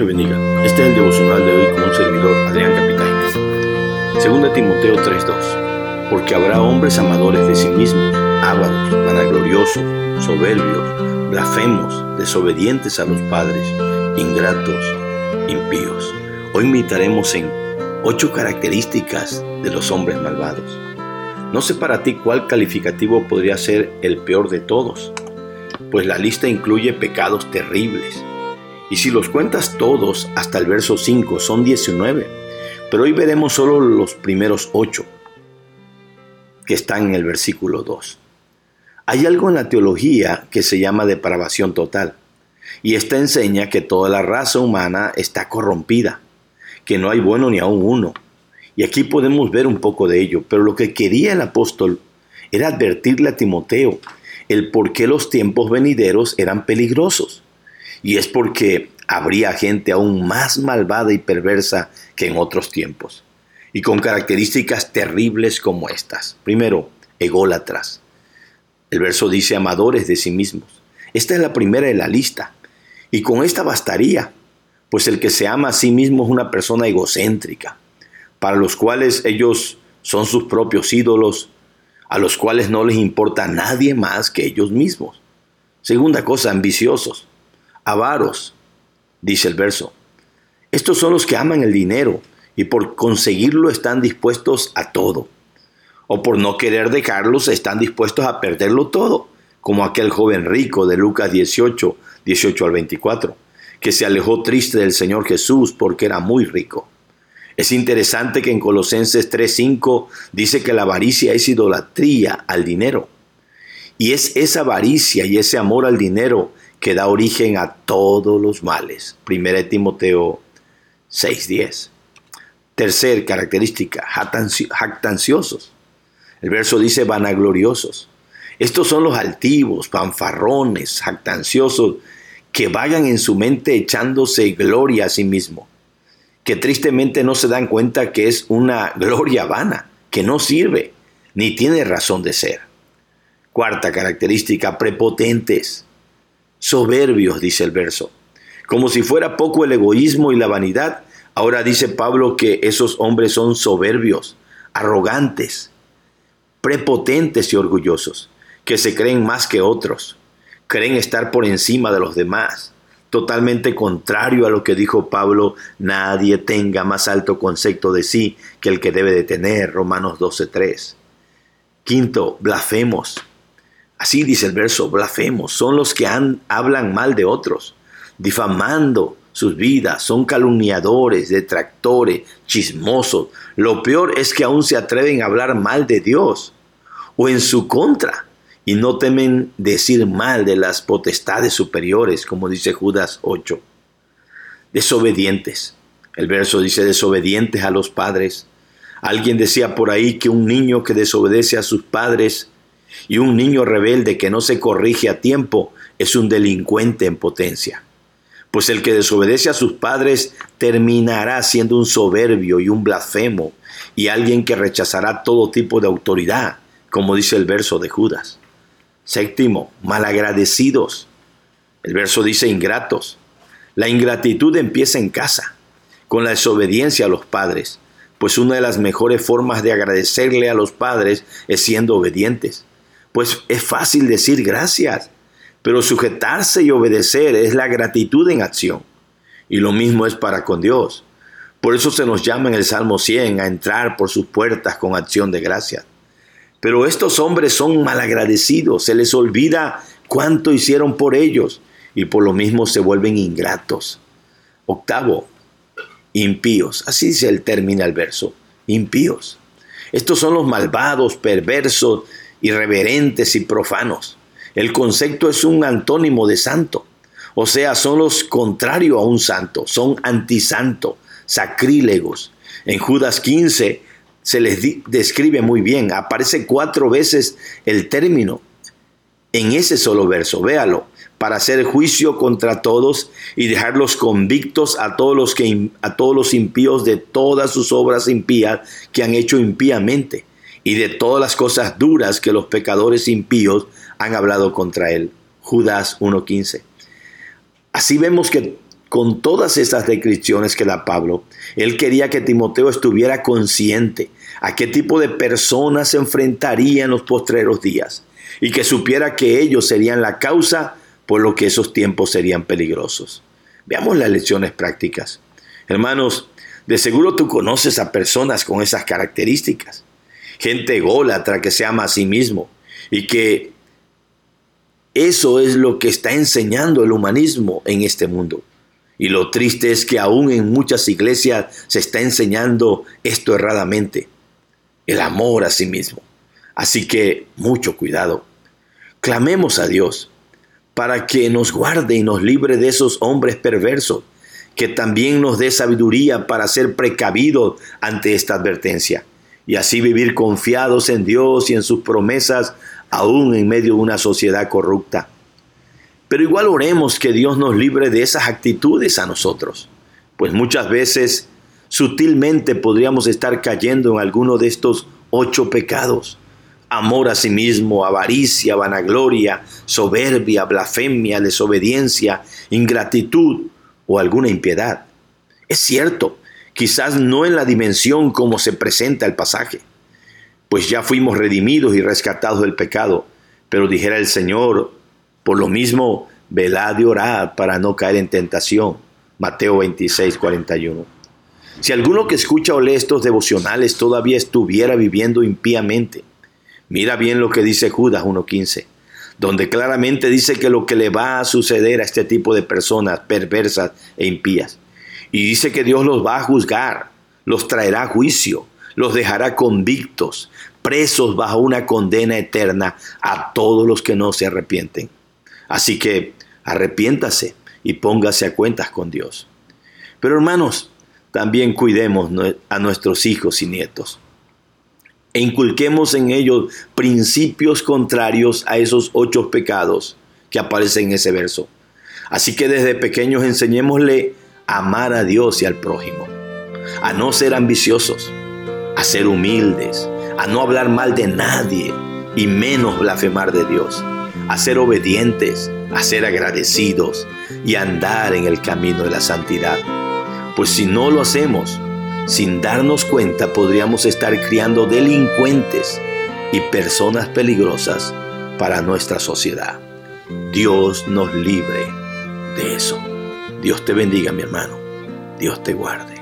le bendiga. Este es el devocional de hoy con un servidor, Adrián Capitaine. Segunda Timoteo 3.2. Porque habrá hombres amadores de sí mismos, ávaros, vanagloriosos, soberbios, blasfemos, desobedientes a los padres, ingratos, impíos. Hoy meditaremos en ocho características de los hombres malvados. No sé para ti cuál calificativo podría ser el peor de todos, pues la lista incluye pecados terribles. Y si los cuentas todos hasta el verso 5 son 19, pero hoy veremos solo los primeros 8 que están en el versículo 2. Hay algo en la teología que se llama depravación total, y esta enseña que toda la raza humana está corrompida, que no hay bueno ni aún uno. Y aquí podemos ver un poco de ello, pero lo que quería el apóstol era advertirle a Timoteo el por qué los tiempos venideros eran peligrosos. Y es porque habría gente aún más malvada y perversa que en otros tiempos, y con características terribles como estas. Primero, ególatras. El verso dice amadores de sí mismos. Esta es la primera de la lista, y con esta bastaría, pues el que se ama a sí mismo es una persona egocéntrica, para los cuales ellos son sus propios ídolos, a los cuales no les importa nadie más que ellos mismos. Segunda cosa, ambiciosos, avaros, dice el verso. Estos son los que aman el dinero y por conseguirlo están dispuestos a todo. O por no querer dejarlos están dispuestos a perderlo todo, como aquel joven rico de Lucas 18, 18 al 24, que se alejó triste del Señor Jesús porque era muy rico. Es interesante que en Colosenses 3:5 dice que la avaricia es idolatría al dinero. Y es esa avaricia y ese amor al dinero que da origen a todos los males. 1 Timoteo 6:10. Tercer característica, jactanciosos. El verso dice vanagloriosos. Estos son los altivos, panfarrones, jactanciosos, que vayan en su mente echándose gloria a sí mismo que tristemente no se dan cuenta que es una gloria vana, que no sirve, ni tiene razón de ser. Cuarta característica, prepotentes, soberbios, dice el verso. Como si fuera poco el egoísmo y la vanidad, ahora dice Pablo que esos hombres son soberbios, arrogantes, prepotentes y orgullosos, que se creen más que otros, creen estar por encima de los demás, totalmente contrario a lo que dijo Pablo, nadie tenga más alto concepto de sí que el que debe de tener, Romanos 12.3. Quinto, blasfemos. Así dice el verso, blasfemos, son los que hablan mal de otros, difamando sus vidas, son calumniadores, detractores, chismosos. Lo peor es que aún se atreven a hablar mal de Dios o en su contra y no temen decir mal de las potestades superiores, como dice Judas 8. Desobedientes. El verso dice desobedientes a los padres. Alguien decía por ahí que un niño que desobedece a sus padres y un niño rebelde que no se corrige a tiempo es un delincuente en potencia. Pues el que desobedece a sus padres terminará siendo un soberbio y un blasfemo y alguien que rechazará todo tipo de autoridad, como dice el verso de Judas. Séptimo, malagradecidos. El verso dice ingratos. La ingratitud empieza en casa, con la desobediencia a los padres, pues una de las mejores formas de agradecerle a los padres es siendo obedientes. Pues es fácil decir gracias, pero sujetarse y obedecer es la gratitud en acción. Y lo mismo es para con Dios. Por eso se nos llama en el Salmo 100 a entrar por sus puertas con acción de gracias. Pero estos hombres son malagradecidos, se les olvida cuánto hicieron por ellos y por lo mismo se vuelven ingratos. Octavo, impíos. Así se termina el verso, impíos. Estos son los malvados, perversos, irreverentes y profanos. El concepto es un antónimo de santo. O sea, son los contrarios a un santo, son antisanto, sacrílegos. En Judas 15 se les describe muy bien. Aparece cuatro veces el término en ese solo verso. Véalo. Para hacer juicio contra todos y dejarlos convictos a todos los, que, a todos los impíos de todas sus obras impías que han hecho impíamente y de todas las cosas duras que los pecadores impíos han hablado contra él. Judas 1.15. Así vemos que con todas esas descripciones que da Pablo, él quería que Timoteo estuviera consciente a qué tipo de personas se enfrentaría en los postreros días y que supiera que ellos serían la causa por lo que esos tiempos serían peligrosos. Veamos las lecciones prácticas. Hermanos, de seguro tú conoces a personas con esas características. Gente ególatra que se ama a sí mismo y que eso es lo que está enseñando el humanismo en este mundo. Y lo triste es que aún en muchas iglesias se está enseñando esto erradamente, el amor a sí mismo. Así que mucho cuidado. Clamemos a Dios para que nos guarde y nos libre de esos hombres perversos, que también nos dé sabiduría para ser precavidos ante esta advertencia y así vivir confiados en Dios y en sus promesas, aún en medio de una sociedad corrupta. Pero igual oremos que Dios nos libre de esas actitudes a nosotros, pues muchas veces sutilmente podríamos estar cayendo en alguno de estos ocho pecados. Amor a sí mismo, avaricia, vanagloria, soberbia, blasfemia, desobediencia, ingratitud o alguna impiedad. Es cierto, quizás no en la dimensión como se presenta el pasaje, pues ya fuimos redimidos y rescatados del pecado, pero dijera el Señor, por lo mismo, velad y orad para no caer en tentación. Mateo 26, 41. Si alguno que escucha o lee estos devocionales todavía estuviera viviendo impíamente, mira bien lo que dice Judas 1.15, donde claramente dice que lo que le va a suceder a este tipo de personas perversas e impías. Y dice que Dios los va a juzgar, los traerá a juicio, los dejará convictos, presos bajo una condena eterna a todos los que no se arrepienten. Así que arrepiéntase y póngase a cuentas con Dios. Pero hermanos, también cuidemos a nuestros hijos y nietos e inculquemos en ellos principios contrarios a esos ocho pecados que aparecen en ese verso. Así que desde pequeños enseñémosle amar a Dios y al prójimo, a no ser ambiciosos, a ser humildes, a no hablar mal de nadie y menos blasfemar de Dios a ser obedientes, a ser agradecidos y a andar en el camino de la santidad. Pues si no lo hacemos, sin darnos cuenta podríamos estar criando delincuentes y personas peligrosas para nuestra sociedad. Dios nos libre de eso. Dios te bendiga, mi hermano. Dios te guarde.